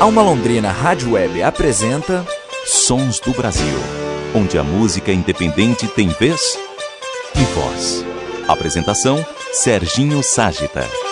Alma Londrina Rádio Web apresenta Sons do Brasil, onde a música independente tem vez e voz. Apresentação Serginho Ságita.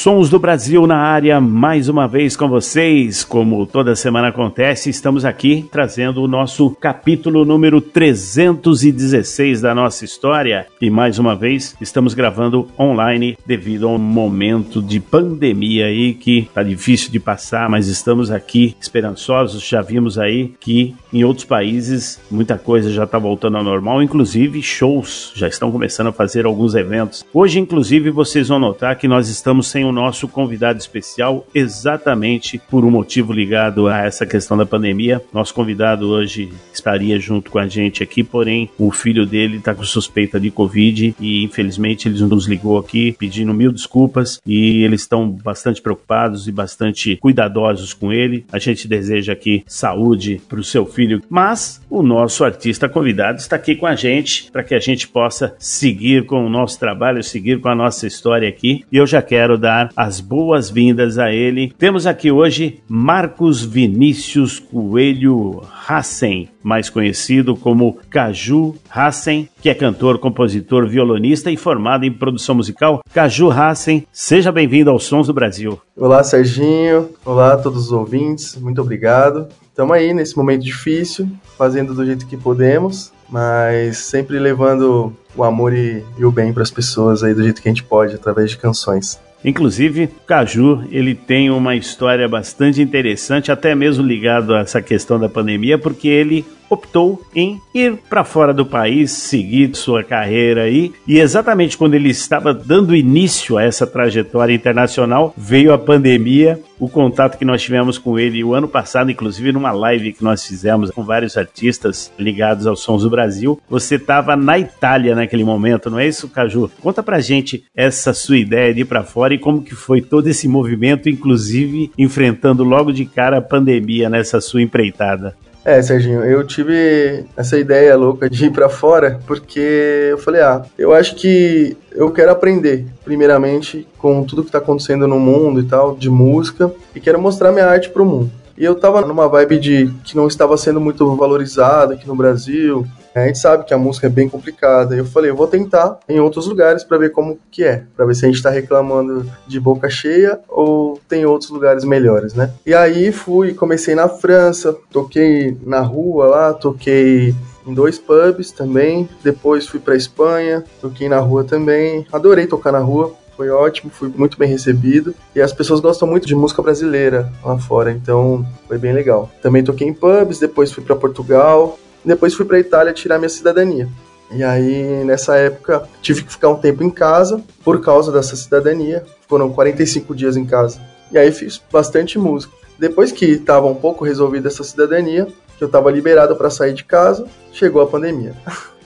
Sons do Brasil na área, mais uma vez com vocês. Como toda semana acontece, estamos aqui trazendo o nosso capítulo número 316 da nossa história. E mais uma vez, estamos gravando online devido a um momento de pandemia aí que tá difícil de passar, mas estamos aqui esperançosos. Já vimos aí que em outros países muita coisa já está voltando ao normal, inclusive shows já estão começando a fazer alguns eventos. Hoje, inclusive, vocês vão notar que nós estamos sem o nosso convidado especial exatamente por um motivo ligado a essa questão da pandemia. Nosso convidado hoje estaria junto com a gente aqui, porém o filho dele está com suspeita de Covid e infelizmente ele nos ligou aqui pedindo mil desculpas e eles estão bastante preocupados e bastante cuidadosos com ele. A gente deseja aqui saúde para o seu filho, mas o nosso artista convidado está aqui com a gente para que a gente possa seguir com o nosso trabalho, seguir com a nossa história aqui. E eu já quero dar dar as boas-vindas a ele. Temos aqui hoje Marcos Vinícius Coelho Hassen, mais conhecido como Caju Hassen, que é cantor, compositor, violonista e formado em produção musical. Caju Hassen, seja bem-vindo aos Sons do Brasil. Olá, Serginho. Olá a todos os ouvintes. Muito obrigado. Estamos aí nesse momento difícil, fazendo do jeito que podemos, mas sempre levando o amor e, e o bem para as pessoas aí do jeito que a gente pode, através de canções. Inclusive, o Caju, ele tem uma história bastante interessante, até mesmo ligado a essa questão da pandemia, porque ele optou em ir para fora do país, seguir sua carreira aí. E exatamente quando ele estava dando início a essa trajetória internacional, veio a pandemia. O contato que nós tivemos com ele o ano passado, inclusive numa live que nós fizemos com vários artistas ligados aos Sons do Brasil, você estava na Itália naquele momento, não é isso, Caju? Conta pra gente essa sua ideia de ir para fora e como que foi todo esse movimento, inclusive enfrentando logo de cara a pandemia nessa sua empreitada. É, Serginho, eu tive essa ideia louca de ir para fora porque eu falei, ah, eu acho que eu quero aprender, primeiramente, com tudo que tá acontecendo no mundo e tal, de música, e quero mostrar minha arte pro mundo. E eu tava numa vibe de que não estava sendo muito valorizado aqui no Brasil, a gente sabe que a música é bem complicada. Eu falei, eu vou tentar em outros lugares para ver como que é, para ver se a gente está reclamando de boca cheia ou tem outros lugares melhores, né? E aí fui, comecei na França, toquei na rua lá, toquei em dois pubs também. Depois fui para Espanha, toquei na rua também. Adorei tocar na rua, foi ótimo, fui muito bem recebido. E as pessoas gostam muito de música brasileira lá fora, então foi bem legal. Também toquei em pubs, depois fui para Portugal, depois fui para a Itália tirar minha cidadania. E aí, nessa época, tive que ficar um tempo em casa por causa dessa cidadania. Foram 45 dias em casa. E aí fiz bastante música. Depois que estava um pouco resolvida essa cidadania, que eu estava liberado para sair de casa, chegou a pandemia.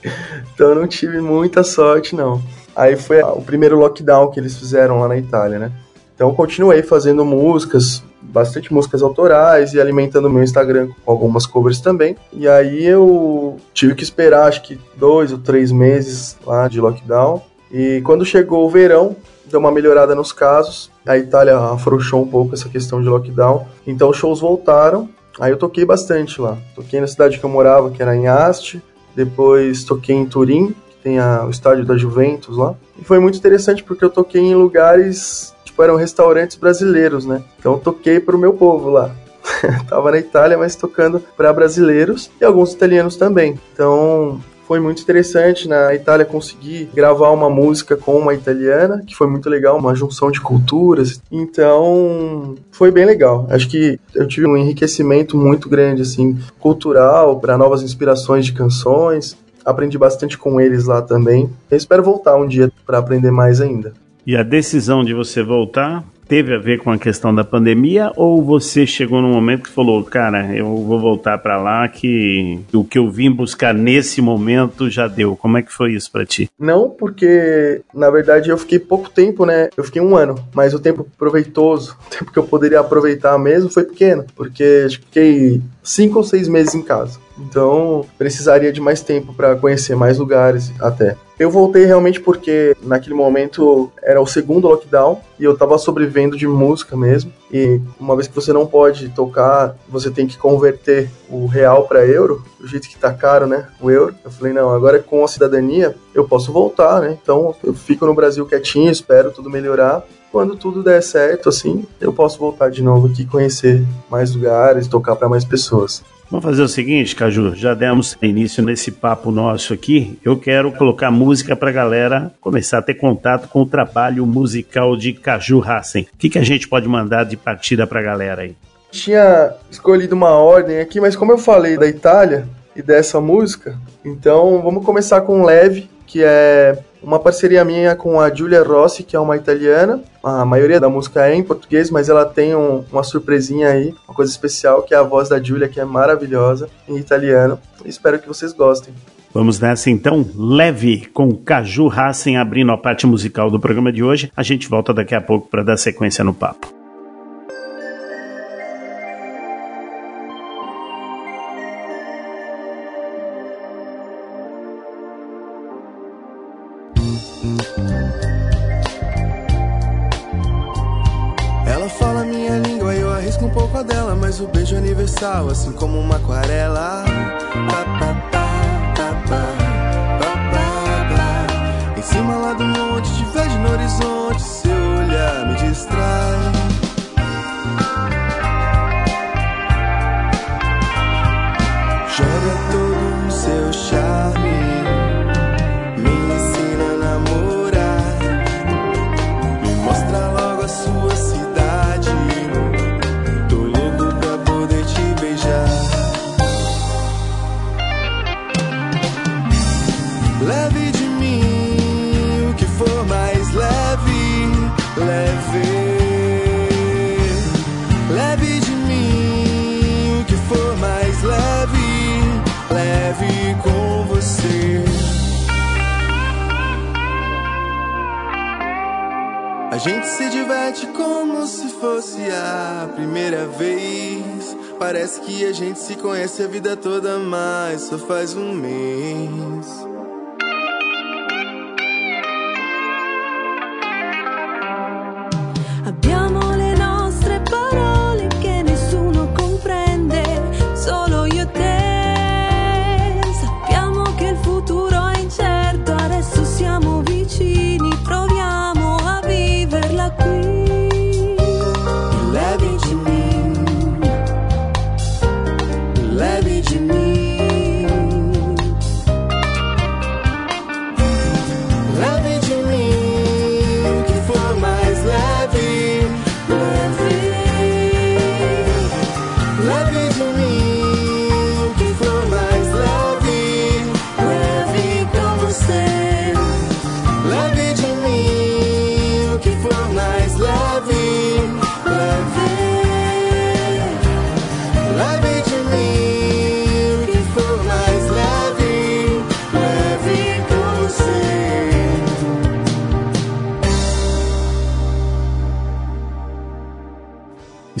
então eu não tive muita sorte, não. Aí foi o primeiro lockdown que eles fizeram lá na Itália, né? Então continuei fazendo músicas, bastante músicas autorais e alimentando meu Instagram com algumas covers também. E aí eu tive que esperar acho que dois ou três meses lá de lockdown. E quando chegou o verão, deu uma melhorada nos casos. A Itália afrouxou um pouco essa questão de lockdown. Então os shows voltaram. Aí eu toquei bastante lá. Toquei na cidade que eu morava, que era em Asti. Depois toquei em Turim, que tem a, o estádio da Juventus lá. E foi muito interessante porque eu toquei em lugares tipo, eram restaurantes brasileiros, né? Então toquei pro meu povo lá. Tava na Itália, mas tocando para brasileiros e alguns italianos também. Então foi muito interessante na Itália conseguir gravar uma música com uma italiana, que foi muito legal, uma junção de culturas. Então, foi bem legal. Acho que eu tive um enriquecimento muito grande assim, cultural, para novas inspirações de canções. Aprendi bastante com eles lá também. Eu espero voltar um dia para aprender mais ainda. E a decisão de você voltar teve a ver com a questão da pandemia ou você chegou num momento que falou, cara, eu vou voltar para lá que o que eu vim buscar nesse momento já deu. Como é que foi isso para ti? Não, porque na verdade eu fiquei pouco tempo, né? Eu fiquei um ano, mas o tempo proveitoso, o tempo que eu poderia aproveitar mesmo foi pequeno, porque fiquei cinco ou seis meses em casa. Então, precisaria de mais tempo para conhecer mais lugares até. Eu voltei realmente porque naquele momento era o segundo lockdown e eu tava sobrevivendo de música mesmo. E uma vez que você não pode tocar, você tem que converter o real para euro, do jeito que tá caro, né? O euro. Eu falei, não, agora com a cidadania eu posso voltar, né? Então eu fico no Brasil quietinho, espero tudo melhorar quando tudo der certo, assim, eu posso voltar de novo aqui, conhecer mais lugares, tocar para mais pessoas. Vamos fazer o seguinte, Caju, já demos início nesse papo nosso aqui. Eu quero colocar música para a galera começar a ter contato com o trabalho musical de Caju Hassen. O que, que a gente pode mandar de partida para a galera aí? Tinha escolhido uma ordem aqui, mas como eu falei da Itália e dessa música, então vamos começar com Leve, que é uma parceria minha com a Giulia Rossi, que é uma italiana. A maioria da música é em português, mas ela tem um, uma surpresinha aí, uma coisa especial, que é a voz da Giulia, que é maravilhosa em italiano. Espero que vocês gostem. Vamos nessa então, leve com Caju Hassen abrindo a parte musical do programa de hoje. A gente volta daqui a pouco para dar sequência no papo.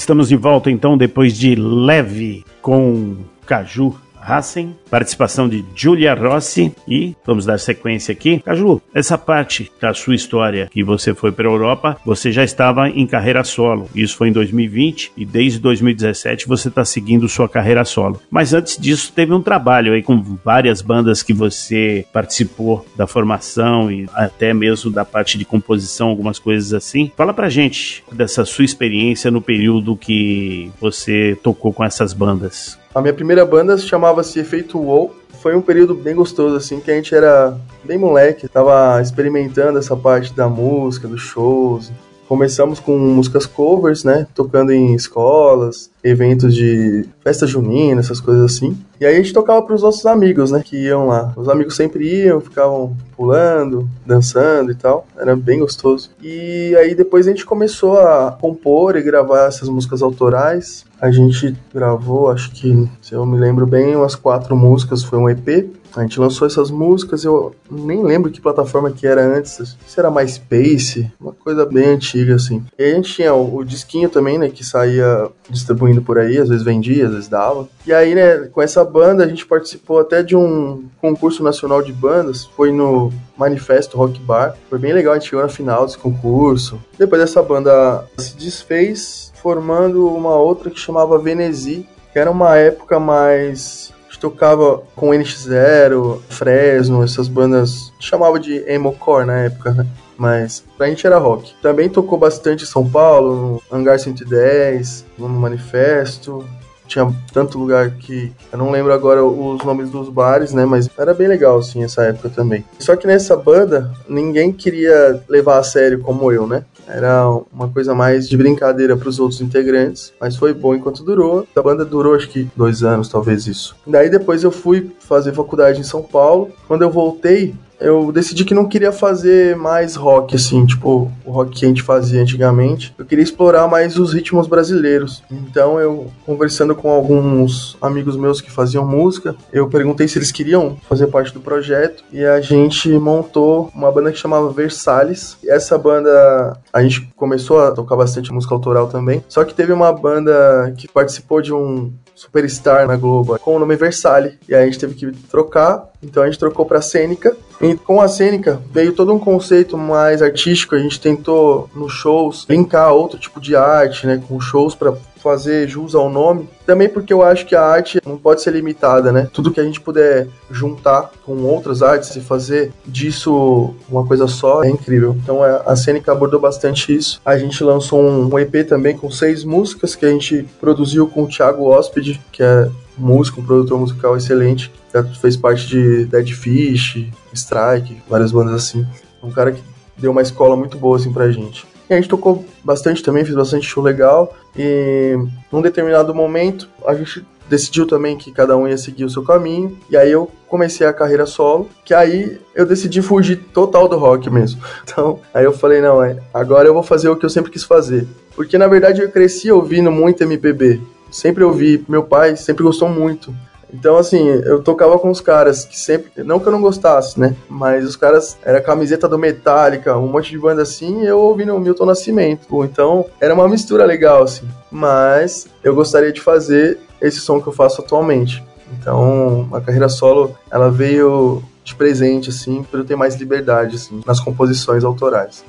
Estamos de volta então depois de Leve com Caju Hassen, participação de Giulia Rossi e vamos dar sequência aqui. Caju, essa parte da sua história que você foi para a Europa, você já estava em carreira solo. Isso foi em 2020 e desde 2017 você está seguindo sua carreira solo. Mas antes disso teve um trabalho aí com várias bandas que você participou da formação e até mesmo da parte de composição, algumas coisas assim. Fala pra gente dessa sua experiência no período que você tocou com essas bandas. A minha primeira banda chamava-se Efeito WoW. Foi um período bem gostoso, assim, que a gente era bem moleque, tava experimentando essa parte da música, dos shows. Começamos com músicas covers, né? Tocando em escolas, eventos de festa junina, essas coisas assim. E aí a gente tocava para os nossos amigos, né? Que iam lá. Os amigos sempre iam, ficavam pulando, dançando e tal. Era bem gostoso. E aí depois a gente começou a compor e gravar essas músicas autorais. A gente gravou, acho que, se eu me lembro bem, umas quatro músicas, foi um EP. A gente lançou essas músicas, eu nem lembro que plataforma que era antes, se era MySpace, uma coisa bem antiga assim. E a gente tinha o, o disquinho também, né, que saía distribuindo por aí, às vezes vendia, às vezes dava. E aí, né, com essa banda a gente participou até de um concurso nacional de bandas, foi no Manifesto Rock Bar. Foi bem legal, a gente chegou na final desse concurso. Depois dessa banda se desfez, formando uma outra que chamava Venezi, que era uma época mais tocava com NX0, Fresno, essas bandas chamava de emo-core na época, né? Mas pra gente era rock. Também tocou bastante em São Paulo, no Hangar 110, no Manifesto. Tinha tanto lugar que eu não lembro agora os nomes dos bares, né? Mas era bem legal, assim, essa época também. Só que nessa banda, ninguém queria levar a sério como eu, né? Era uma coisa mais de brincadeira para os outros integrantes, mas foi bom enquanto durou. A banda durou acho que dois anos, talvez isso. Daí depois eu fui fazer faculdade em São Paulo. Quando eu voltei, eu decidi que não queria fazer mais rock, assim, tipo, o rock que a gente fazia antigamente. Eu queria explorar mais os ritmos brasileiros. Então, eu, conversando com alguns amigos meus que faziam música, eu perguntei se eles queriam fazer parte do projeto e a gente montou uma banda que chamava Versalhes. E essa banda, a gente começou a tocar bastante música autoral também. Só que teve uma banda que participou de um Superstar na Globo com o nome Versale. E aí a gente teve que trocar, então a gente trocou pra Cênica. E com a Cênica veio todo um conceito mais artístico. A gente tentou nos shows linkar outro tipo de arte, né, com shows para fazer jus ao nome. Também porque eu acho que a arte não pode ser limitada, né? Tudo que a gente puder juntar com outras artes e fazer disso uma coisa só é incrível. Então é, a Cênica abordou bastante isso. A gente lançou um EP também com seis músicas que a gente produziu com o Thiago Hóspede, que é músico, um produtor musical excelente. Já fez parte de Dead Fish, Strike, várias bandas assim. Um cara que deu uma escola muito boa assim pra gente. E a gente tocou bastante também, fez bastante show legal. E num determinado momento, a gente decidiu também que cada um ia seguir o seu caminho. E aí eu comecei a carreira solo, que aí eu decidi fugir total do rock mesmo. Então, aí eu falei, não, é, agora eu vou fazer o que eu sempre quis fazer. Porque na verdade eu cresci ouvindo muito MPB. Sempre ouvi, meu pai sempre gostou muito. Então, assim, eu tocava com os caras que sempre. Não que eu não gostasse, né? Mas os caras. Era camiseta do Metallica, um monte de banda assim, e eu ouvindo o Milton Nascimento. Então, era uma mistura legal, assim. Mas eu gostaria de fazer esse som que eu faço atualmente. Então, a carreira solo, ela veio de presente, assim, para eu ter mais liberdade, assim, nas composições autorais.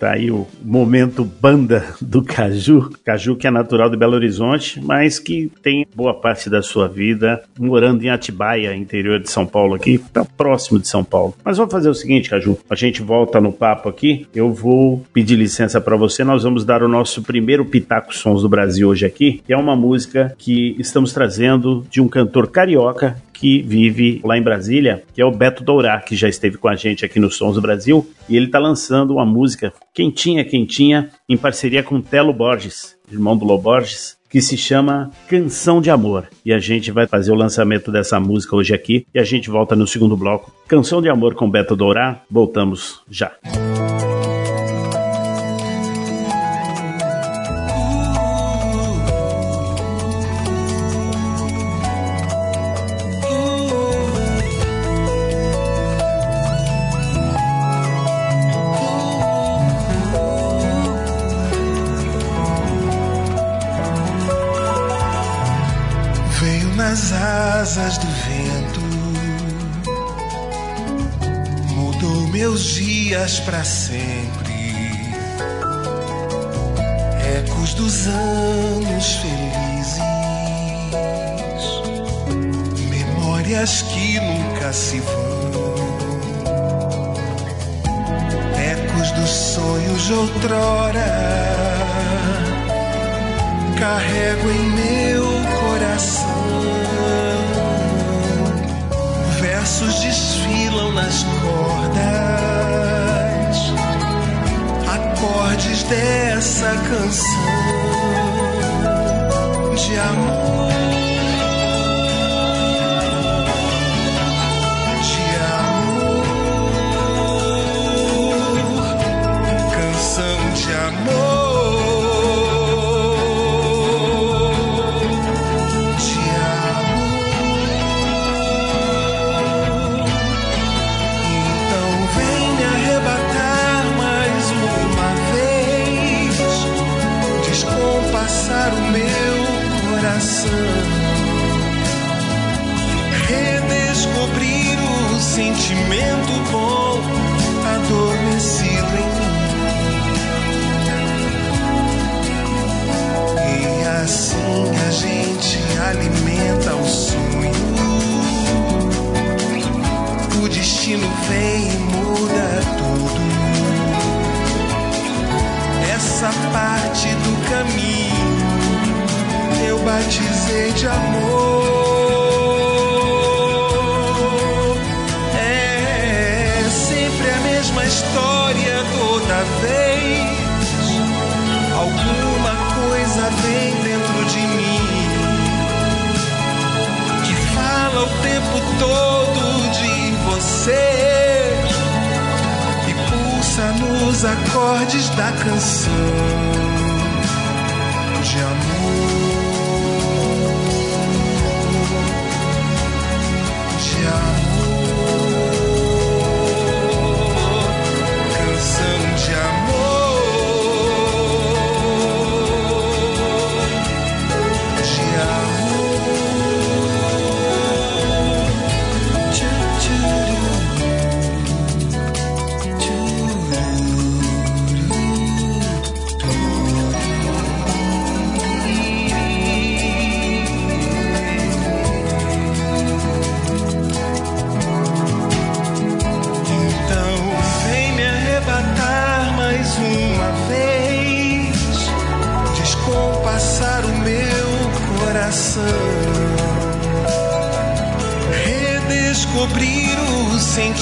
Tá aí o momento banda do Caju. Caju que é natural de Belo Horizonte, mas que tem boa parte da sua vida morando em Atibaia, interior de São Paulo aqui, tá próximo de São Paulo. Mas vamos fazer o seguinte, Caju, a gente volta no papo aqui. Eu vou pedir licença para você, nós vamos dar o nosso primeiro Pitaco Sons do Brasil hoje aqui, que é uma música que estamos trazendo de um cantor carioca que vive lá em Brasília, que é o Beto Dourá, que já esteve com a gente aqui no Sons do Brasil, e ele está lançando uma música quentinha, quentinha, em parceria com Telo Borges, irmão do Lô Borges, que se chama Canção de Amor. E a gente vai fazer o lançamento dessa música hoje aqui, e a gente volta no segundo bloco. Canção de Amor com Beto Dourá, voltamos já. Veio meus dias para sempre. Ecos dos anos felizes, memórias que nunca se vão. Ecos dos sonhos de outrora carrego em meu coração. Versos desfilam nas cordas, acordes dessa canção de amor. Sentimento bom adormecido em mim. E assim a gente alimenta o sonho. O destino vem e muda tudo. Essa parte do caminho eu batizei de amor. Alguma coisa vem dentro de mim que fala o tempo todo de você e pulsa nos acordes da canção de amor.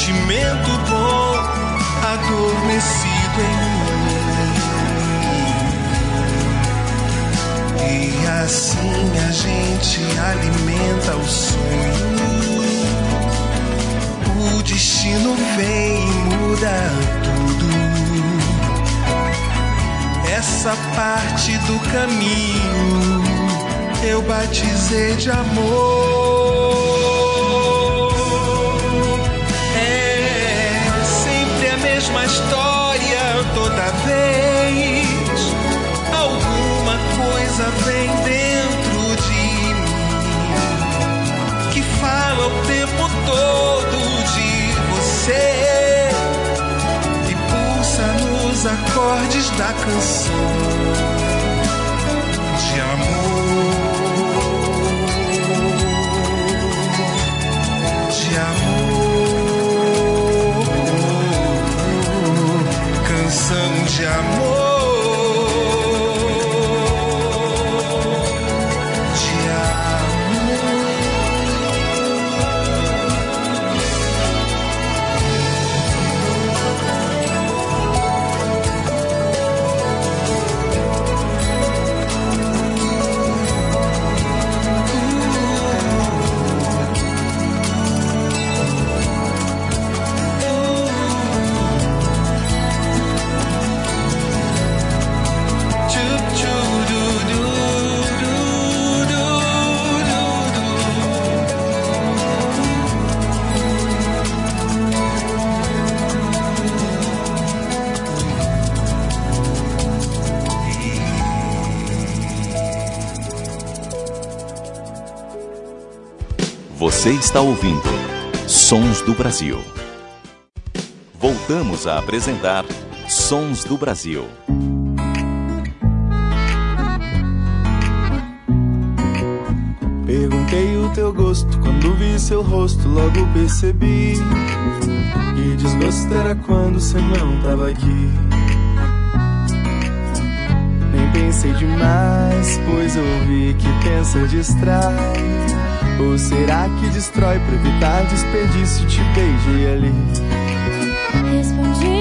Sentimento bom adormecido em mim. E assim a gente alimenta o sonho. O destino vem e muda tudo. Essa parte do caminho eu batizei de amor. Vem dentro de mim que fala o tempo todo de você e pulsa nos acordes da canção está ouvindo Sons do Brasil. Voltamos a apresentar Sons do Brasil. Perguntei o teu gosto quando vi seu rosto, logo percebi. E desgosto era quando você não tava aqui. Nem pensei demais, pois ouvi que pensa distrai. Ou será que destrói pra evitar desperdício? Te beijei ali. Respondi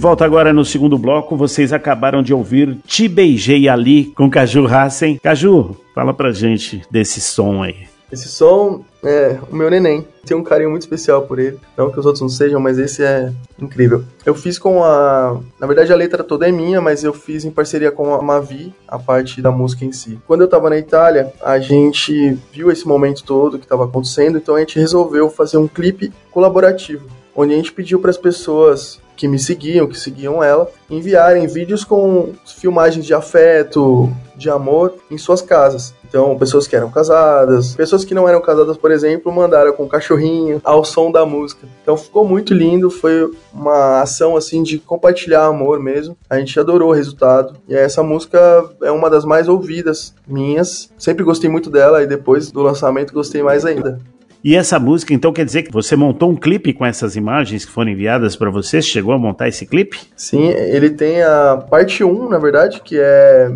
volta agora no segundo bloco, vocês acabaram de ouvir Te Beijei Ali com Caju Hassen. Caju, fala pra gente desse som aí. Esse som é o meu neném. Tenho um carinho muito especial por ele. Não que os outros não sejam, mas esse é incrível. Eu fiz com a. Na verdade, a letra toda é minha, mas eu fiz em parceria com a Mavi, a parte da música em si. Quando eu tava na Itália, a gente viu esse momento todo que tava acontecendo, então a gente resolveu fazer um clipe colaborativo, onde a gente pediu para as pessoas que me seguiam, que seguiam ela, enviarem vídeos com filmagens de afeto, de amor em suas casas. Então, pessoas que eram casadas, pessoas que não eram casadas, por exemplo, mandaram com cachorrinho ao som da música. Então, ficou muito lindo, foi uma ação assim de compartilhar amor mesmo. A gente adorou o resultado. E essa música é uma das mais ouvidas minhas. Sempre gostei muito dela e depois do lançamento gostei mais ainda. E essa música, então, quer dizer que você montou um clipe com essas imagens que foram enviadas você? Você Chegou a montar esse clipe? Sim, ele tem a parte 1, na verdade, que é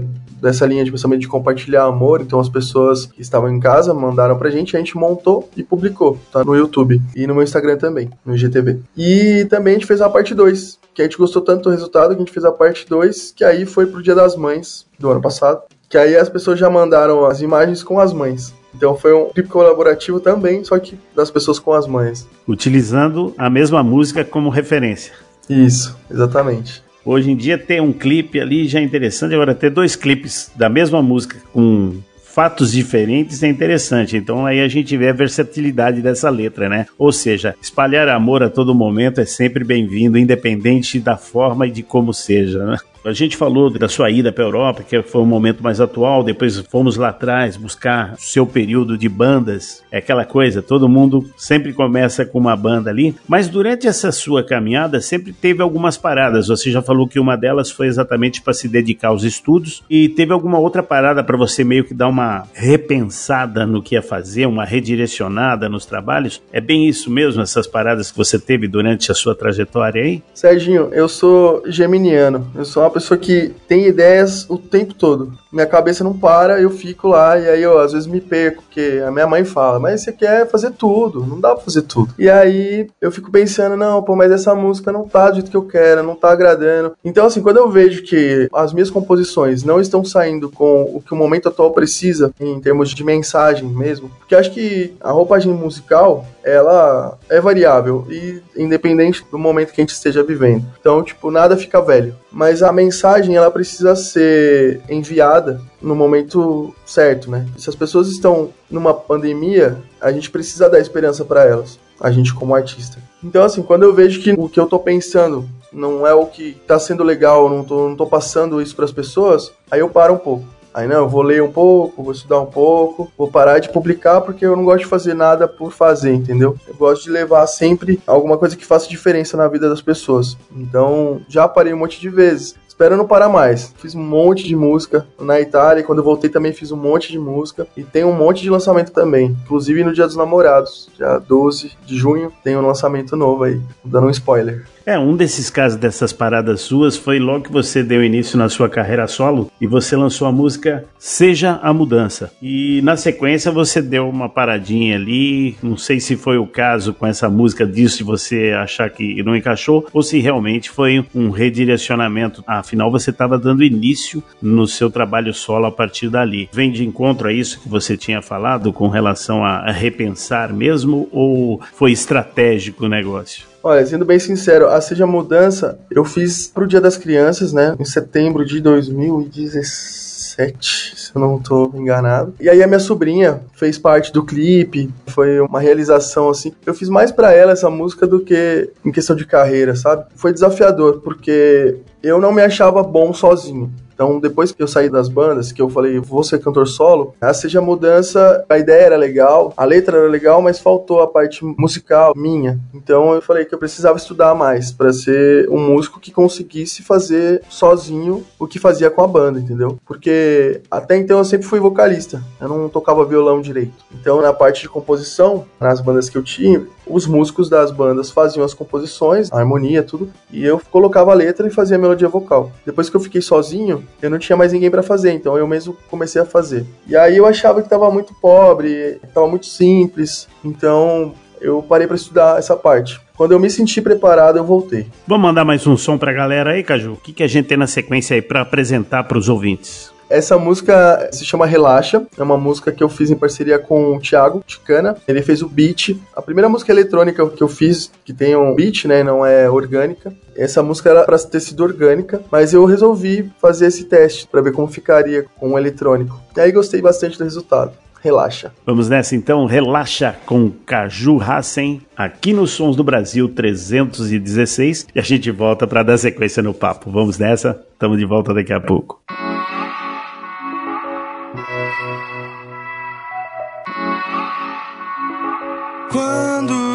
dessa linha de pensamento de compartilhar amor. Então as pessoas que estavam em casa mandaram pra gente, a gente montou e publicou, tá no YouTube e no meu Instagram também, no IGTV. E também a gente fez a parte 2, que a gente gostou tanto do resultado que a gente fez a parte 2, que aí foi pro Dia das Mães do ano passado. Que aí as pessoas já mandaram as imagens com as mães. Então foi um clipe colaborativo também, só que das pessoas com as mães. Utilizando a mesma música como referência. Isso, exatamente. Hoje em dia ter um clipe ali já é interessante, agora ter dois clipes da mesma música com fatos diferentes é interessante. Então aí a gente vê a versatilidade dessa letra, né? Ou seja, espalhar amor a todo momento é sempre bem-vindo, independente da forma e de como seja, né? A gente falou da sua ida para a Europa, que foi um momento mais atual, depois fomos lá atrás buscar seu período de bandas, é aquela coisa, todo mundo sempre começa com uma banda ali, mas durante essa sua caminhada sempre teve algumas paradas. Você já falou que uma delas foi exatamente para se dedicar aos estudos e teve alguma outra parada para você meio que dar uma repensada no que ia fazer, uma redirecionada nos trabalhos? É bem isso mesmo, essas paradas que você teve durante a sua trajetória aí? Serginho, eu sou geminiano. Eu sou uma pessoa que tem ideias o tempo todo. Minha cabeça não para, eu fico lá e aí eu às vezes me perco, porque a minha mãe fala, mas você quer fazer tudo, não dá pra fazer tudo. E aí eu fico pensando, não, pô, mas essa música não tá do jeito que eu quero, não tá agradando. Então, assim, quando eu vejo que as minhas composições não estão saindo com o que o momento atual precisa, em termos de mensagem mesmo, porque acho que a roupagem musical, ela é variável e independente do momento que a gente esteja vivendo. Então, tipo, nada fica velho. Mas a mensagem, ela precisa ser enviada no momento certo, né? Se as pessoas estão numa pandemia, a gente precisa dar esperança para elas, a gente como artista. Então, assim, quando eu vejo que o que eu tô pensando não é o que tá sendo legal, não tô, não tô passando isso para as pessoas, aí eu paro um pouco. Aí não, eu vou ler um pouco, vou estudar um pouco, vou parar de publicar porque eu não gosto de fazer nada por fazer, entendeu? Eu gosto de levar sempre alguma coisa que faça diferença na vida das pessoas. Então, já parei um monte de vezes. Espero não parar mais. Fiz um monte de música na Itália, quando eu voltei também fiz um monte de música. E tem um monte de lançamento também. Inclusive no Dia dos Namorados, dia 12 de junho, tem um lançamento novo aí, dando um spoiler. É, um desses casos dessas paradas suas foi logo que você deu início na sua carreira solo e você lançou a música Seja a Mudança. E na sequência você deu uma paradinha ali, não sei se foi o caso com essa música disso de você achar que não encaixou ou se realmente foi um redirecionamento. Afinal, você estava dando início no seu trabalho solo a partir dali. Vem de encontro a isso que você tinha falado com relação a repensar mesmo ou foi estratégico o negócio? Olha, sendo bem sincero, a Seja Mudança eu fiz pro Dia das Crianças, né? Em setembro de 2017, se eu não tô enganado. E aí a minha sobrinha fez parte do clipe, foi uma realização assim. Eu fiz mais para ela essa música do que em questão de carreira, sabe? Foi desafiador, porque eu não me achava bom sozinho. Então, depois que eu saí das bandas, que eu falei, vou ser cantor solo, a Seja Mudança, a ideia era legal, a letra era legal, mas faltou a parte musical minha. Então, eu falei que eu precisava estudar mais para ser um músico que conseguisse fazer sozinho o que fazia com a banda, entendeu? Porque até então eu sempre fui vocalista, eu não tocava violão direito. Então, na parte de composição, nas bandas que eu tinha, os músicos das bandas faziam as composições, a harmonia, tudo, e eu colocava a letra e fazia a melodia vocal. Depois que eu fiquei sozinho, eu não tinha mais ninguém para fazer, então eu mesmo comecei a fazer. E aí eu achava que tava muito pobre, tava muito simples, então eu parei para estudar essa parte. Quando eu me senti preparado, eu voltei. Vamos mandar mais um som pra galera aí, Caju? O que, que a gente tem na sequência aí para apresentar para os ouvintes? Essa música se chama Relaxa, é uma música que eu fiz em parceria com o Thiago Ticana. Ele fez o beat. A primeira música eletrônica que eu fiz, que tem um beat, né, não é orgânica. Essa música era para ter sido orgânica, mas eu resolvi fazer esse teste para ver como ficaria com o eletrônico. E aí gostei bastante do resultado. Relaxa. Vamos nessa então, relaxa com Caju Hassen, aqui nos Sons do Brasil 316, e a gente volta para dar sequência no papo. Vamos nessa, estamos de volta daqui a pouco.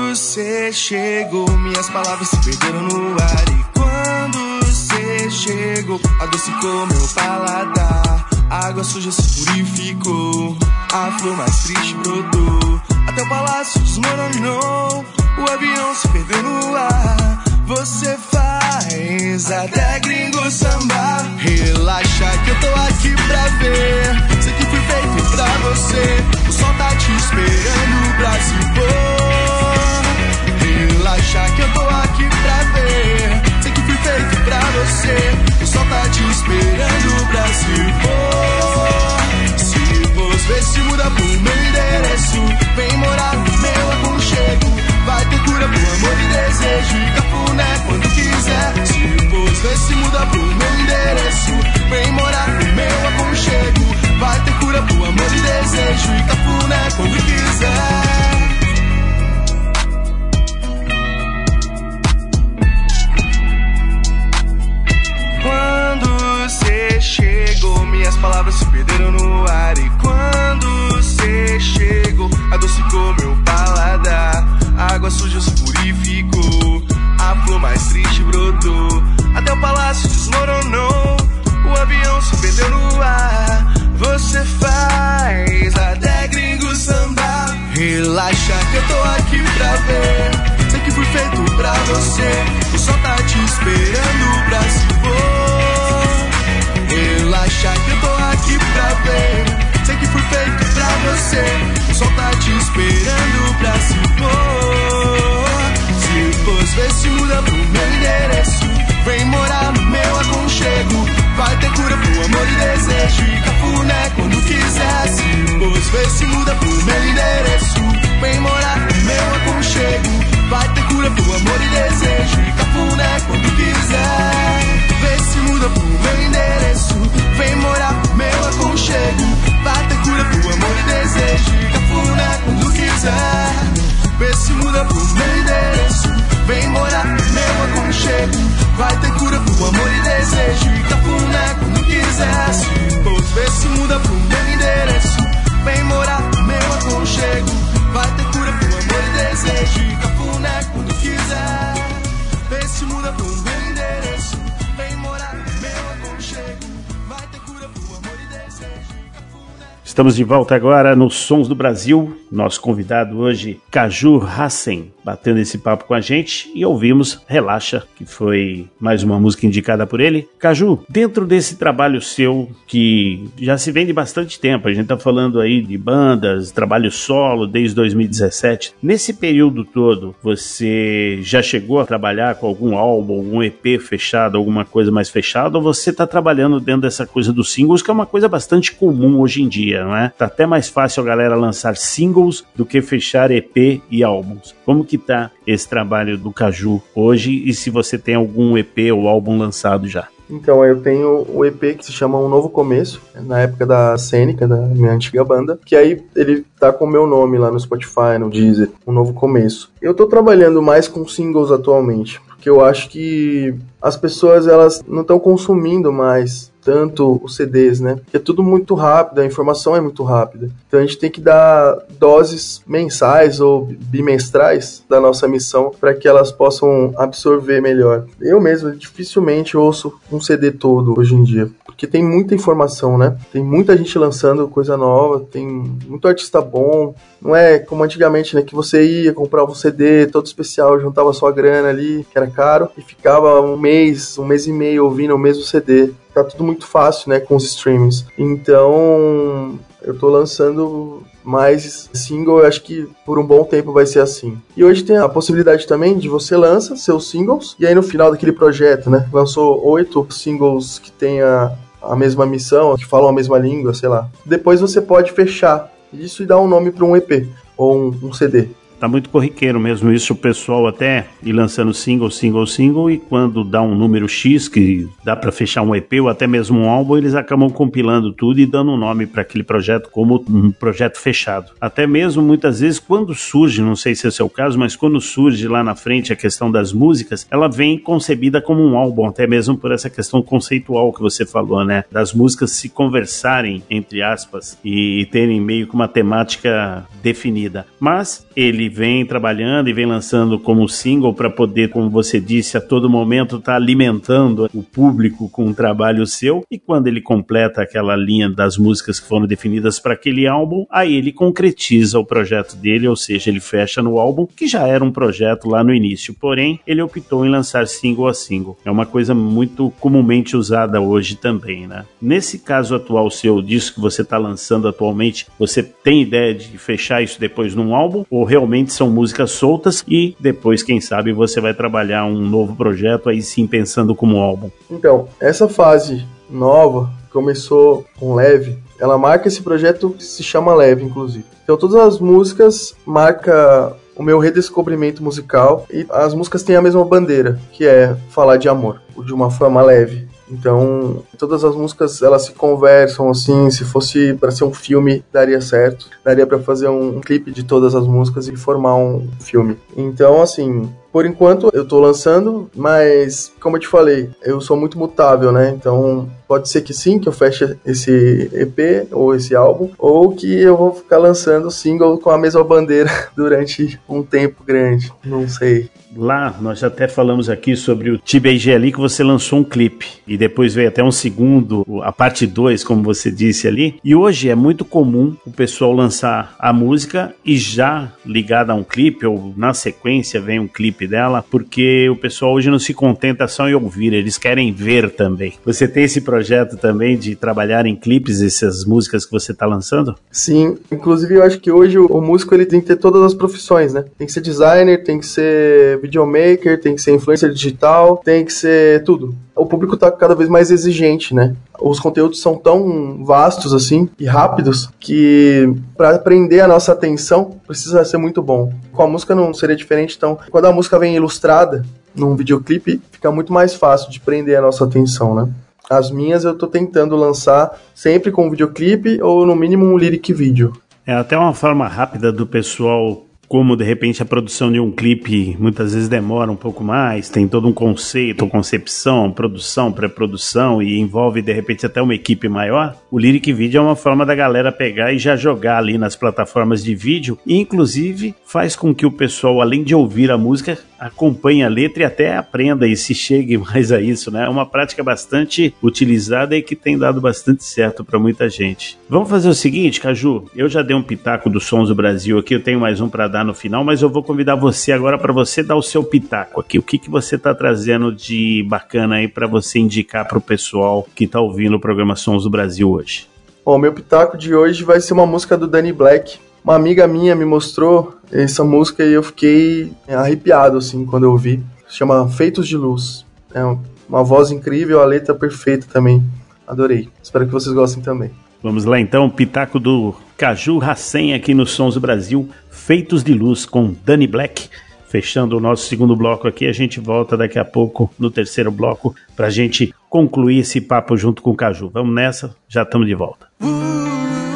Você chegou, minhas palavras se perderam no ar. E quando você chegou, adocicou meu paladar. A água suja se purificou, a flor mais triste brotou. Até o palácio desmoronou, o avião se perdeu no ar. Você faz até gringo sambar. Relaxa que eu tô aqui pra ver. Sei que fui feito pra você. O sol tá te esperando, Brasil. Oh, relaxa que eu tô aqui pra ver. Sei que fui feito pra você. O sol tá te esperando, Brasil. Oh, se vos ver se muda pro meu endereço. Vem morar no meu aconchego. Vai ter cura pro amor e desejo e cafuné quando quiser. Se vos ver se muda pro meu endereço. Vem morar no meu aconchego. Vai ter cura pro amor e desejo e cafuné quando quiser. Chegou, minhas palavras se perderam no ar. E quando você chegou, adocicou meu paladar. A água suja se purificou, a flor mais triste brotou. Até o palácio desmoronou, o avião se perdeu no ar. Você faz até gringo sambar. Relaxa que eu tô aqui pra ver. Sei que fui feito pra você. O sol tá te esperando pra se for. Relaxa que eu tô aqui pra ver. Sei que fui feito pra você. O sol tá te esperando pra se for. Se fosse ver se muda pro meu endereço. Vem morar no meu aconchego. Vai ter cura pro amor e desejo. E cafuné quando quiser. Se fosse ver se muda pro meu endereço. Vem morar no meu aconchego. Vai ter cura pro amor e desejo. E cafuné quando quiser. Vê se muda pro meu endereço. Vem morar meu aconchego. Vai ter cura pro amor e desejo. E cafuné quando quiser. Vê se muda pro meu endereço. Vem morar meu aconchego. Vai ter cura pro amor e desejo. Cafuné quando quiser. Se fosse ver se muda pro meu endereço. Vem morar meu aconchego. Vai ter cura pro amor e desejo. E cafuné quando quiser. Vê se muda pro meu Estamos de volta agora nos Sons do Brasil. Nosso convidado hoje, Caju Hassen, batendo esse papo com a gente e ouvimos Relaxa, que foi mais uma música indicada por ele. Caju, dentro desse trabalho seu que já se vem de bastante tempo, a gente tá falando aí de bandas, trabalho solo desde 2017. Nesse período todo, você já chegou a trabalhar com algum álbum, um EP fechado, alguma coisa mais fechada, ou você tá trabalhando dentro dessa coisa dos singles, que é uma coisa bastante comum hoje em dia, não é? Tá até mais fácil a galera lançar singles do que fechar EP e álbuns. Como que tá esse trabalho do Caju hoje e se você tem algum EP ou álbum lançado já? Então, eu tenho o EP que se chama Um Novo Começo, na época da Cênica, da minha antiga banda, que aí ele tá com o meu nome lá no Spotify, no Deezer, Um Novo Começo. Eu tô trabalhando mais com singles atualmente, porque eu acho que as pessoas elas não estão consumindo mais tanto os CDs, né? É tudo muito rápido, a informação é muito rápida. Então a gente tem que dar doses mensais ou bimestrais da nossa missão para que elas possam absorver melhor. Eu mesmo dificilmente ouço um CD todo hoje em dia, porque tem muita informação, né? Tem muita gente lançando coisa nova, tem muito artista bom. Não é como antigamente, né? Que você ia comprar um CD todo especial, juntava sua grana ali, que era caro, e ficava um mês, um mês e meio ouvindo o mesmo CD tá tudo muito fácil, né, com os streamings. Então, eu tô lançando mais single, eu acho que por um bom tempo vai ser assim. E hoje tem a possibilidade também de você lança seus singles e aí no final daquele projeto, né, lançou oito singles que tenha a mesma missão, que falam a mesma língua, sei lá. Depois você pode fechar isso e dar um nome para um EP ou um, um CD. Tá muito corriqueiro mesmo isso, o pessoal até ir lançando single, single, single, e quando dá um número X, que dá para fechar um EP ou até mesmo um álbum, eles acabam compilando tudo e dando um nome para aquele projeto como um projeto fechado. Até mesmo muitas vezes quando surge, não sei se é o caso, mas quando surge lá na frente a questão das músicas, ela vem concebida como um álbum, até mesmo por essa questão conceitual que você falou, né? Das músicas se conversarem, entre aspas, e terem meio que uma temática definida. Mas ele vem trabalhando e vem lançando como single para poder, como você disse, a todo momento estar tá alimentando o público com um trabalho seu. E quando ele completa aquela linha das músicas que foram definidas para aquele álbum, aí ele concretiza o projeto dele, ou seja, ele fecha no álbum, que já era um projeto lá no início. Porém, ele optou em lançar single a single. É uma coisa muito comumente usada hoje também, né? Nesse caso atual seu, disso que você está lançando atualmente, você tem ideia de fechar isso depois num álbum? Ou realmente são músicas soltas e depois, quem sabe, você vai trabalhar um novo projeto aí sim pensando como álbum. Então, essa fase nova começou com Leve, ela marca esse projeto que se chama Leve, inclusive. Então todas as músicas marca o meu redescobrimento musical e as músicas têm a mesma bandeira, que é falar de amor, de uma forma leve. Então, todas as músicas elas se conversam assim, se fosse para ser um filme, daria certo. Daria para fazer um, um clipe de todas as músicas e formar um filme. Então, assim, por enquanto eu tô lançando, mas como eu te falei, eu sou muito mutável, né? Então pode ser que sim, que eu feche esse EP ou esse álbum, ou que eu vou ficar lançando single com a mesma bandeira durante um tempo grande. Não sei. Lá, nós até falamos aqui sobre o TBG ali, que você lançou um clipe. E depois veio até um segundo, a parte 2, como você disse ali. E hoje é muito comum o pessoal lançar a música e já ligada a um clipe, ou na sequência vem um clipe dela, porque o pessoal hoje não se contenta só em ouvir, eles querem ver também. Você tem esse projeto também de trabalhar em clipes, essas músicas que você está lançando? Sim, inclusive eu acho que hoje o, o músico ele tem que ter todas as profissões, né? Tem que ser designer, tem que ser videomaker, tem que ser influencer digital, tem que ser tudo. O público está cada vez mais exigente, né? Os conteúdos são tão vastos assim e rápidos que para prender a nossa atenção precisa ser muito bom. Com a música não seria diferente, então quando a música vem ilustrada num videoclipe, fica muito mais fácil de prender a nossa atenção, né? As minhas eu tô tentando lançar sempre com videoclipe ou no mínimo um lyric vídeo. É até uma forma rápida do pessoal como de repente a produção de um clipe muitas vezes demora um pouco mais, tem todo um conceito, concepção, produção, pré-produção e envolve de repente até uma equipe maior, o Lyric Video é uma forma da galera pegar e já jogar ali nas plataformas de vídeo e inclusive faz com que o pessoal, além de ouvir a música, acompanhe a letra e até aprenda e se chegue mais a isso, né? É uma prática bastante utilizada e que tem dado bastante certo para muita gente. Vamos fazer o seguinte, Caju, eu já dei um pitaco dos Sons do Brasil aqui, eu tenho mais um para dar no final, mas eu vou convidar você agora para você dar o seu pitaco aqui. O que, que você está trazendo de bacana aí para você indicar para o pessoal que está ouvindo o programa Sons do Brasil hoje? Bom, meu pitaco de hoje vai ser uma música do Danny Black. Uma amiga minha me mostrou essa música e eu fiquei arrepiado assim quando eu ouvi. Chama Feitos de Luz. É uma voz incrível, a letra perfeita também. Adorei. Espero que vocês gostem também. Vamos lá então, pitaco do Caju Racem aqui no Sons do Brasil, Feitos de Luz com Danny Black. Fechando o nosso segundo bloco aqui, a gente volta daqui a pouco no terceiro bloco para a gente concluir esse papo junto com o Caju. Vamos nessa, já estamos de volta. Sem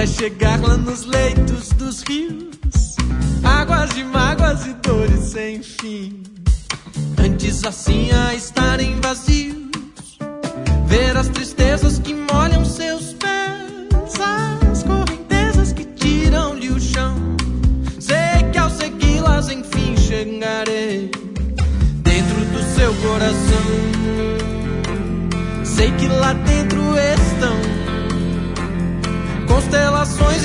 até chegar lá nos leitos dos rios, águas de mágoas e dores sem fim. Antes assim a estarem vazios, ver as tristezas que molham seus pés, as correntezas que tiram-lhe o chão. Sei que ao segui-las enfim chegarei dentro do seu coração. Sei que lá dentro constelações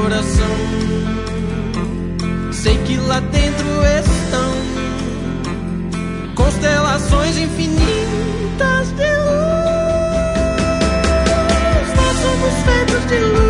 coração. Sei que lá dentro estão constelações infinitas de luz. Nós somos feitos de luz,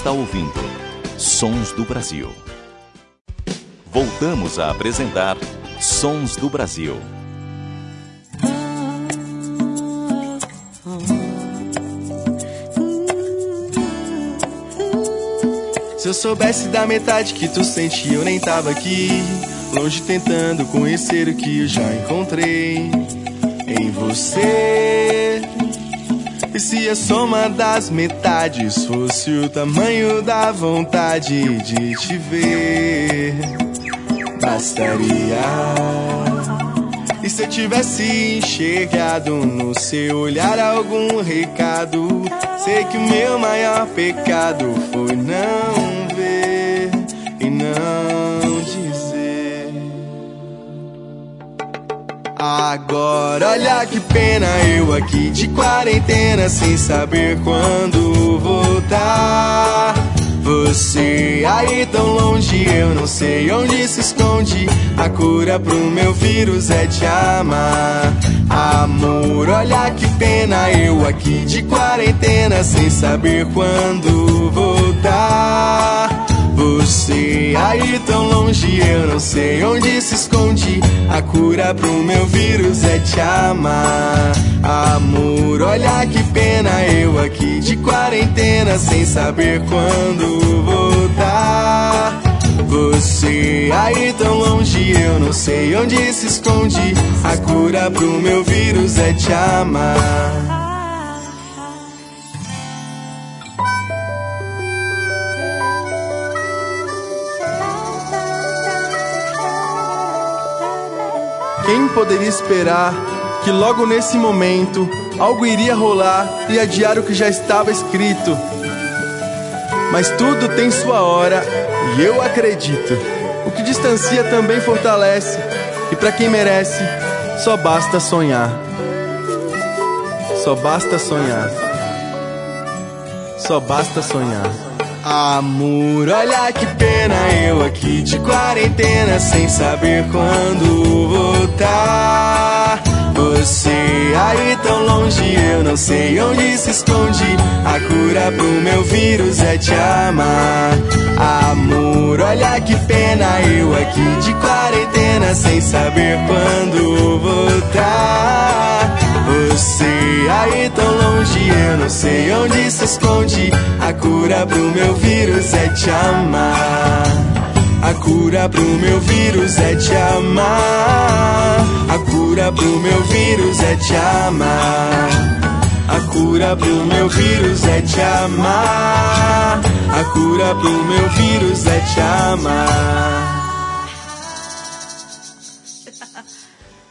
está ouvindo Sons do Brasil. Voltamos a apresentar Sons do Brasil. Se eu soubesse da metade que tu sente, eu nem tava aqui. Longe tentando conhecer o que eu já encontrei em você. Se a soma das metades fosse o tamanho da vontade de te ver, bastaria. E se eu tivesse enxergado no seu olhar algum recado, sei que o meu maior pecado foi não Agora olha que pena eu aqui de quarentena sem saber quando voltar. Você aí tão longe, eu não sei onde se esconde. A cura pro meu vírus é te amar. Amor, olha que pena eu aqui de quarentena sem saber quando voltar. Você aí tão longe, eu não sei onde se esconde. A cura pro meu vírus é te amar. Amor, olha que pena eu aqui de quarentena sem saber quando voltar. Você aí tão longe, eu não sei onde se esconde. A cura pro meu vírus é te amar. Quem poderia esperar que logo nesse momento algo iria rolar e adiar o que já estava escrito? Mas tudo tem sua hora e eu acredito. O que distancia também fortalece, e para quem merece, só basta sonhar. Só basta sonhar. Só basta sonhar. Amor, olha que pena eu aqui de quarentena sem saber quando voltar. Você aí tão longe, eu não sei onde se esconde. A cura pro meu vírus é te amar. Amor, olha que pena eu aqui de quarentena sem saber quando voltar. Você aí tão longe, eu não sei onde se esconde. A cura pro meu vírus é te amar. A cura pro meu vírus é te amar. A cura pro meu vírus é te amar. A cura pro meu vírus é te amar. A cura pro meu vírus é te amar.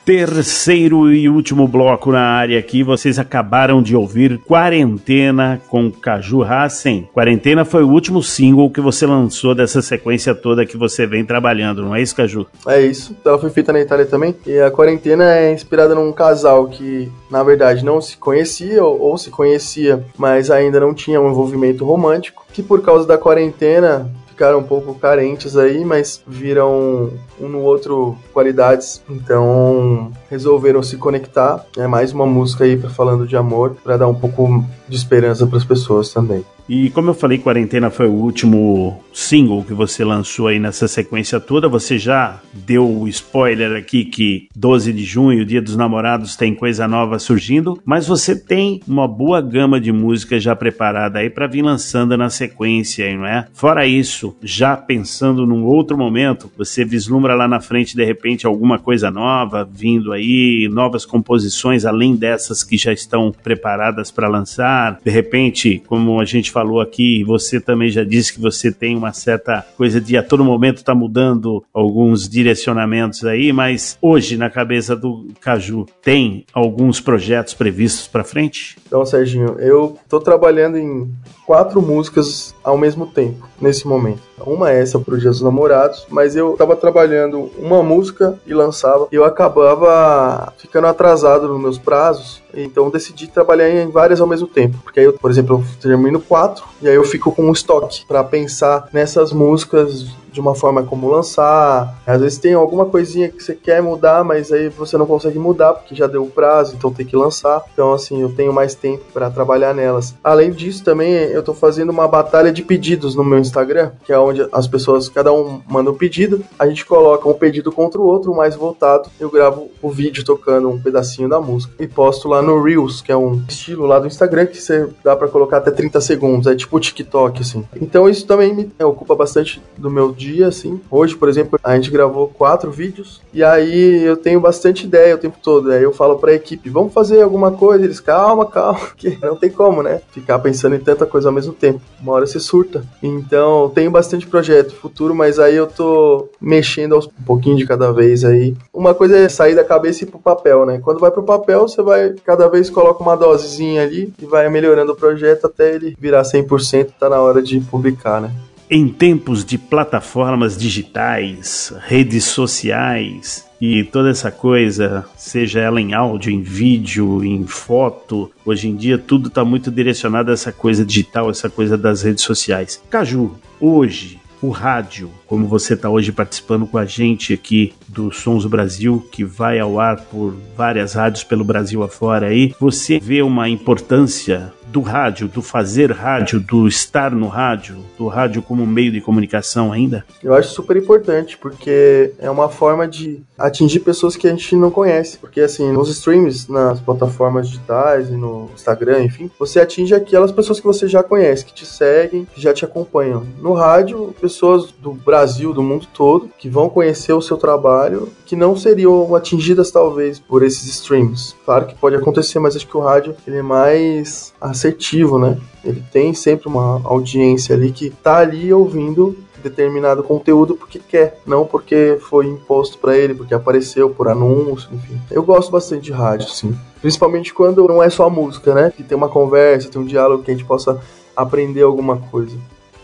Terceiro e último bloco na área aqui, vocês acabaram de ouvir Quarentena com Caju Hassen. Quarentena foi o último single que você lançou dessa sequência toda que você vem trabalhando, não é isso, Caju? É isso. Ela foi feita na Itália também. E a quarentena é inspirada num casal que, na verdade, não se conhecia ou, ou se conhecia, mas ainda não tinha um envolvimento romântico. Que por causa da quarentena ficaram um pouco carentes aí, mas viram um no outro qualidades, então resolveram se conectar. É mais uma música aí falando de amor, para dar um pouco de esperança para as pessoas também. E como eu falei, Quarentena foi o último single que você lançou aí nessa sequência toda. Você já deu o spoiler aqui que 12 de junho, Dia dos Namorados, tem coisa nova surgindo, mas você tem uma boa gama de música já preparada aí para vir lançando na sequência, não é? Fora isso, já pensando num outro momento, você vislumbra lá na frente de repente alguma coisa nova vindo aí, novas composições além dessas que já estão preparadas para lançar. De repente, como a gente falou aqui, você também já disse que você tem uma certa coisa de a todo momento tá mudando alguns direcionamentos aí, mas hoje na cabeça do Caju tem alguns projetos previstos para frente? Então, Serginho, eu tô trabalhando em quatro músicas ao mesmo tempo, nesse momento. Uma é essa pro Dia dos Namorados, mas eu tava trabalhando uma música e lançava, e eu acabava ficando atrasado nos meus prazos, então decidi trabalhar em várias ao mesmo tempo. Porque aí, eu, por exemplo, eu termino quatro e aí eu fico com um estoque para pensar nessas músicas de uma forma como lançar. Às vezes tem alguma coisinha que você quer mudar, mas aí você não consegue mudar porque já deu o prazo, então tem que lançar. Então, assim, eu tenho mais tempo para trabalhar nelas. Além disso, também eu tô fazendo uma batalha de pedidos no meu Instagram, que é onde as pessoas, cada um manda um pedido, a gente coloca um pedido contra o outro, mais votado. Eu gravo o vídeo tocando um pedacinho da música e posto lá no Reels, que é um estilo lá do Instagram que você dá para colocar até 30 segundos, é tipo TikTok, assim. Então, isso também me ocupa bastante do meu dia, assim. Hoje, por exemplo, a gente gravou quatro vídeos e aí eu tenho bastante ideia o tempo todo. Aí eu falo pra equipe, vamos fazer alguma coisa. Eles, calma, calma, porque não tem como, né? Ficar pensando em tanta coisa ao mesmo tempo. Uma hora você surta. Então, tenho bastante projeto futuro, mas aí eu tô mexendo aos um pouquinho de cada vez aí. Uma coisa é sair da cabeça e ir pro papel, né? Quando vai pro papel, você vai cada vez coloca uma dosezinha ali e vai melhorando o projeto até ele virar 100%, tá na hora de publicar, né? Em tempos de plataformas digitais, redes sociais e toda essa coisa, seja ela em áudio, em vídeo, em foto, hoje em dia tudo está muito direcionado a essa coisa digital, essa coisa das redes sociais. Caju, hoje, o rádio, como você está hoje participando com a gente aqui do Sons Brasil, que vai ao ar por várias rádios pelo Brasil afora aí, você vê uma importância do rádio, do fazer rádio, do estar no rádio, do rádio como meio de comunicação ainda? Eu acho super importante, porque é uma forma de atingir pessoas que a gente não conhece. Porque, assim, nos streams, nas plataformas digitais e no Instagram, enfim, você atinge aquelas pessoas que você já conhece, que te seguem, que já te acompanham. No rádio, pessoas do Brasil, do mundo todo, que vão conhecer o seu trabalho, que não seriam atingidas, talvez, por esses streams. Claro que pode acontecer, mas acho que o rádio ele é mais assertivo, né? Ele tem sempre uma audiência ali que tá ali ouvindo determinado conteúdo porque quer, não porque foi imposto para ele, porque apareceu por anúncio, enfim. Eu gosto bastante de rádio, sim. Principalmente quando não é só música, né? Que tem uma conversa, tem um diálogo que a gente possa aprender alguma coisa.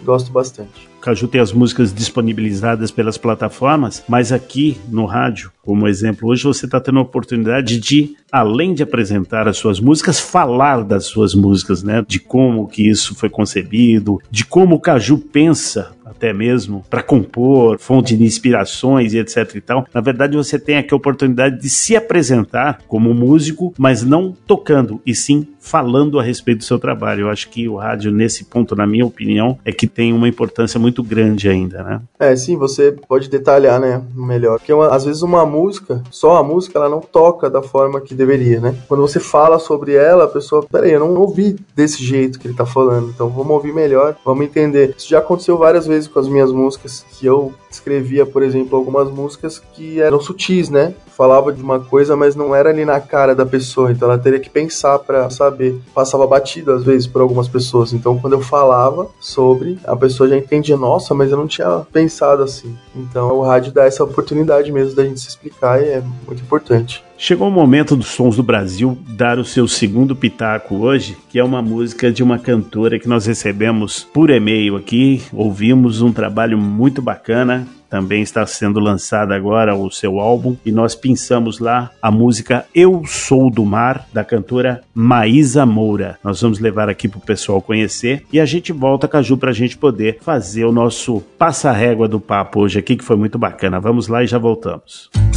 Gosto bastante. Caju tem as músicas disponibilizadas pelas plataformas, mas aqui no rádio, como exemplo, hoje você está tendo a oportunidade de, além de apresentar as suas músicas, falar das suas músicas, né? De como que isso foi concebido, de como o Caju pensa até mesmo para compor, fonte de inspirações e etc e tal. Na verdade, você tem aqui a oportunidade de se apresentar como músico, mas não tocando, e sim falando a respeito do seu trabalho. Eu acho que o rádio, nesse ponto, na minha opinião, é que tem uma importância muito grande ainda, né? É, sim, você pode detalhar, né, melhor. Porque uma, às vezes uma música, só a música, ela não toca da forma que deveria, né? Quando você fala sobre ela, a pessoa, peraí, eu não ouvi desse jeito que ele tá falando, então vamos ouvir melhor, vamos entender. Isso já aconteceu várias vezes com as minhas músicas, que eu escrevia, por exemplo, algumas músicas que eram sutis, né? Falava de uma coisa, mas não era ali na cara da pessoa, então ela teria que pensar para saber. Passava batido às vezes por algumas pessoas, então quando eu falava sobre, a pessoa já entendia, nossa, mas eu não tinha pensado assim. Então o rádio dá essa oportunidade mesmo da gente se explicar e é muito importante. Chegou o momento dos Sons do Brasil dar o seu segundo pitaco hoje, que é uma música de uma cantora que nós recebemos por e-mail aqui. Ouvimos um trabalho muito bacana. Também está sendo lançado agora o seu álbum e nós pensamos lá a música Eu Sou do Mar da cantora Maísa Moura. Nós vamos levar aqui pro pessoal conhecer e a gente volta Caju pra gente poder fazer o nosso passa-régua do papo hoje aqui que foi muito bacana. Vamos lá e já voltamos. Eu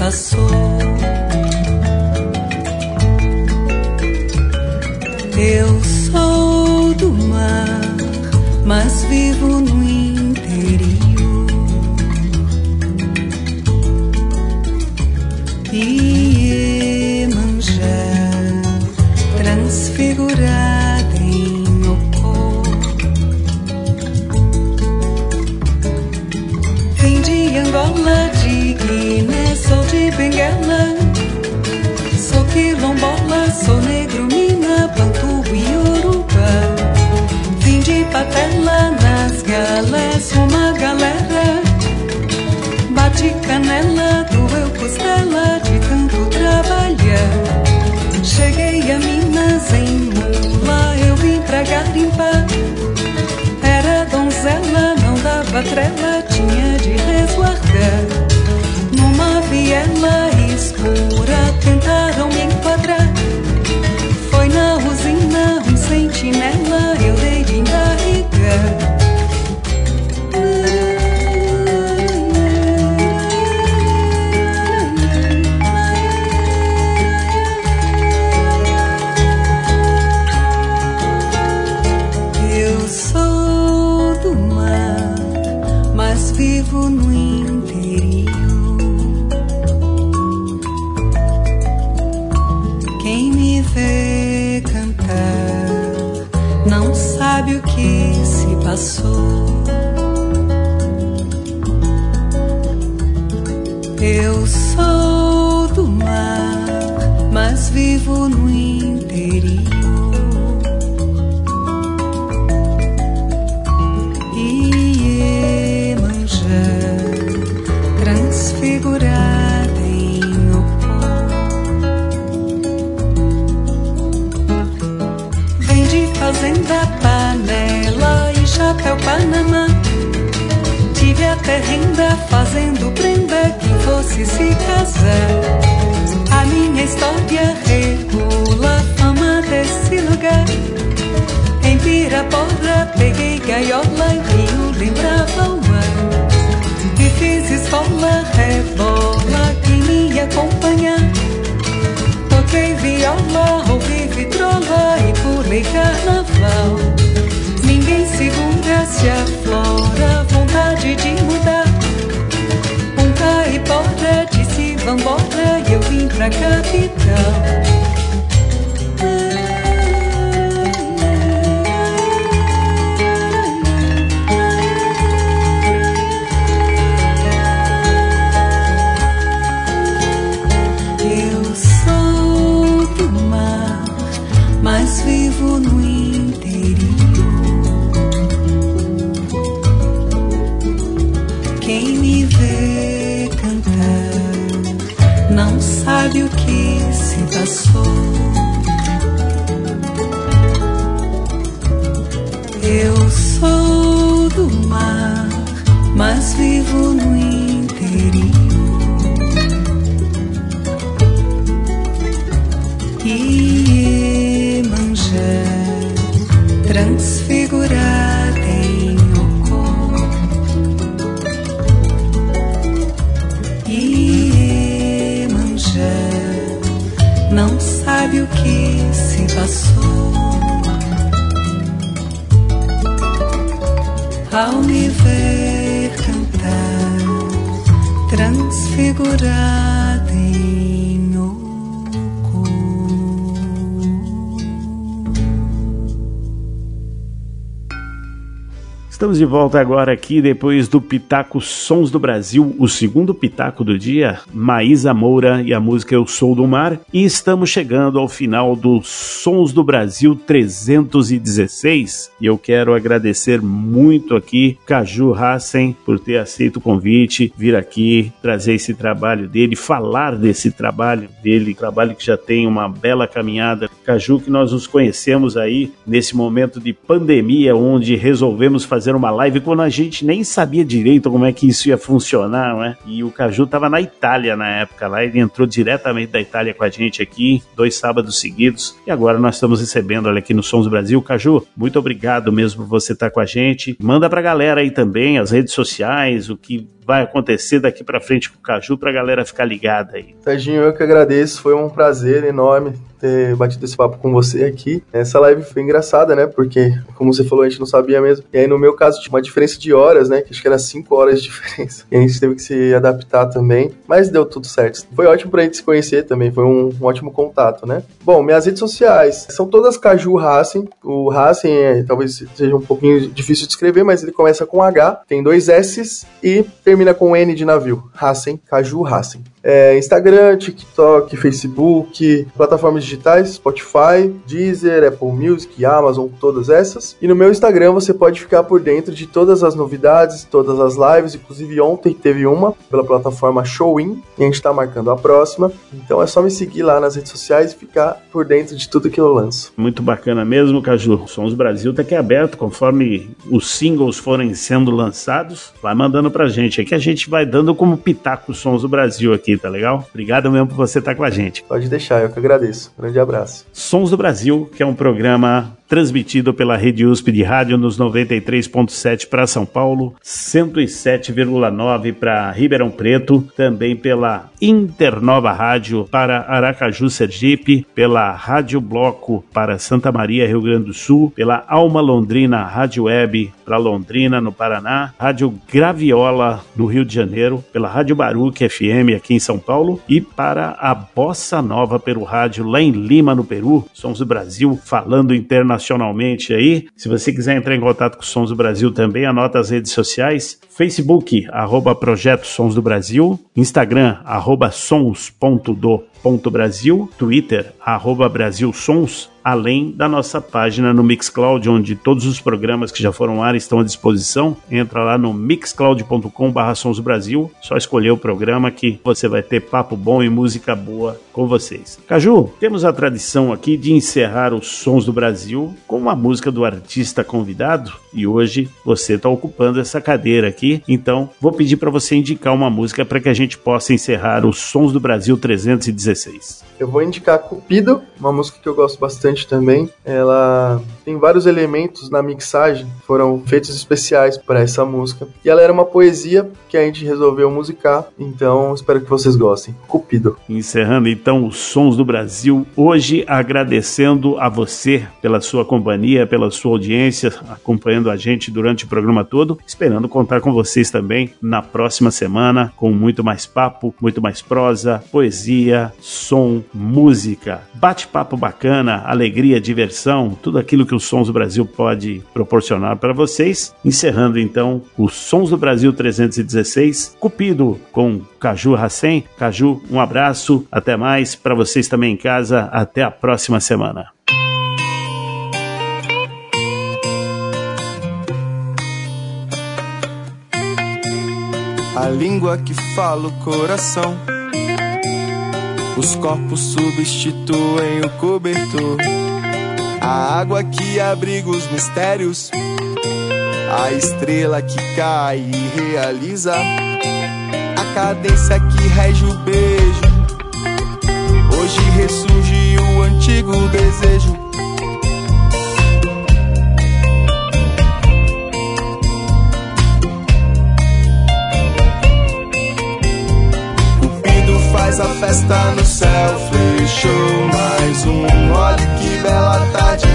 passou. Eu sou do mar, mas vivo e carnaval. Ninguém segura se aflora vontade de mudar. Um caipora disse vambora e eu vim pra capital. procurar. Estamos de volta agora aqui depois do Pitaco Sons do Brasil, o segundo Pitaco do dia, Maísa Moura e a música Eu Sou do Mar. E estamos chegando ao final do Sons do Brasil 316. E eu quero agradecer muito aqui Caju Hassen por ter aceito o convite, vir aqui trazer esse trabalho dele, falar desse trabalho dele, trabalho que já tem uma bela caminhada. Caju, que nós nos conhecemos aí nesse momento de pandemia, onde resolvemos fazer uma live quando a gente nem sabia direito como é que isso ia funcionar, né? E o Caju estava na Itália na época lá, ele entrou diretamente da Itália com a gente aqui, dois sábados seguidos, e agora nós estamos recebendo ele aqui no Sons Brasil. Caju, muito obrigado mesmo por você estar com a gente. Manda pra galera aí também as redes sociais, o que vai acontecer daqui pra frente com o Caju pra galera ficar ligada aí. Serginho, eu que agradeço, foi um prazer enorme ter batido esse papo com você aqui. Essa live foi engraçada, né? Porque, como você falou, a gente não sabia mesmo. E aí, no meu caso, tinha uma diferença de horas, né? Que acho que era 5 horas de diferença. E a gente teve que se adaptar também. Mas deu tudo certo. Foi ótimo pra gente se conhecer também. Foi um, um ótimo contato, né? Bom, minhas redes sociais são todas Caju Racing. O Racing é, talvez seja um pouquinho difícil de escrever, mas ele começa com H, tem dois S's e termina com N de navio. Racing, Caju Racing. É, Instagram, TikTok, Facebook, plataformas digitais, Spotify, Deezer, Apple Music, Amazon, todas essas. E no meu Instagram você pode ficar por dentro de todas as novidades, todas as lives. Inclusive ontem teve uma pela plataforma Showin e a gente tá marcando a próxima. Então é só me seguir lá nas redes sociais e ficar por dentro de tudo que eu lanço. Muito bacana mesmo, Caju. Sons Brasil tá aqui aberto, conforme os singles forem sendo lançados, vai mandando pra gente. Aqui a gente vai dando como pitaco Sons do Brasil aqui, tá legal? Obrigado mesmo por você estar com a gente. Pode deixar, eu que agradeço. Grande abraço. Sons do Brasil, que é um programa transmitido pela Rede USP de rádio nos 93.7 para São Paulo, 107,9 para Ribeirão Preto, também pela Internova Rádio para Aracaju, Sergipe, pela Rádio Bloco para Santa Maria, Rio Grande do Sul, pela Alma Londrina Rádio Web para Londrina, no Paraná, Rádio Graviola no Rio de Janeiro, pela Rádio Baruque FM aqui em São Paulo e para a Bossa Nova pelo rádio lá em Lima, no Peru, Sons do Brasil, falando internacionalmente aí. Se você quiser entrar em contato com Sons do Brasil também, anota as redes sociais, Facebook, arroba Projeto Sons do Brasil, Instagram, arroba sons.do.brasil, Twitter, arroba Brasil Sons, além da nossa página no Mixcloud, onde todos os programas que já foram ar estão à disposição. Entra lá no mixcloud.com.br Brasil, só escolher o programa que você vai ter papo bom e música boa com vocês. Caju, temos a tradição aqui de encerrar os Sons do Brasil com uma música do artista convidado e hoje você está ocupando essa cadeira aqui, então vou pedir para você indicar uma música para que a gente possa encerrar os Sons do Brasil 316. Eu vou indicar Cupido, uma música que eu gosto bastante também. Ela tem vários elementos na mixagem, foram feitos especiais para essa música. E ela era uma poesia que a gente resolveu musicar, então espero que vocês gostem. Cupido. Encerrando então os Sons do Brasil, hoje agradecendo a você pela sua companhia, pela sua audiência, acompanhando a gente durante o programa todo, esperando contar com vocês também na próxima semana com muito mais papo, muito mais prosa, poesia, som, música, bate-papo bacana, alegria, diversão, tudo aquilo que o Sons do Brasil pode proporcionar para vocês. Encerrando então os Sons do Brasil 316, Cupido com Caju Racem. Caju, um abraço, até mais para vocês também em casa, até a próxima semana. A língua que fala o coração. Os corpos substituem o cobertor. A água que abriga os mistérios. A estrela que cai e realiza. A cadência que rege o beijo. Hoje ressurge o antigo desejo. Festa no céu, fechou mais um. Olha que bela tarde.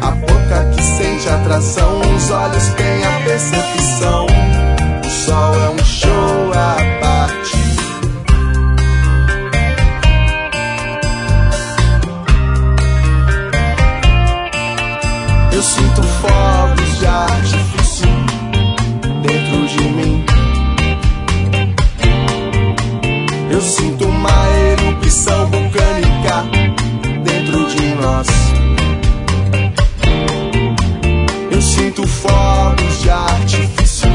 A boca que sente atração, os olhos têm a percepção. O sol é um show Eu sinto uma erupção vulcânica dentro de nós. Eu sinto fogos de artifício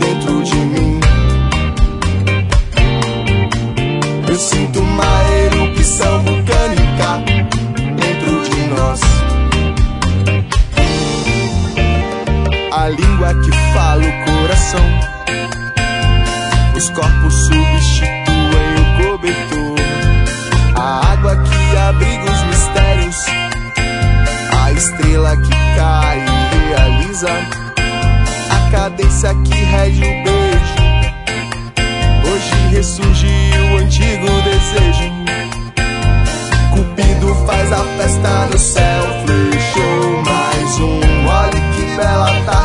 dentro de mim. Eu sinto uma erupção vulcânica dentro de nós. A língua que fala o coração. Cadência que rege o beijo. Hoje ressurge o antigo desejo. Cupido faz a festa no céu. Flechou mais um. Olha que bela tarde.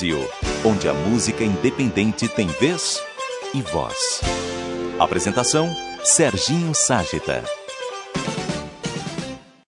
Brasil, onde a música independente tem vez e voz. Apresentação: Serginho Ságita.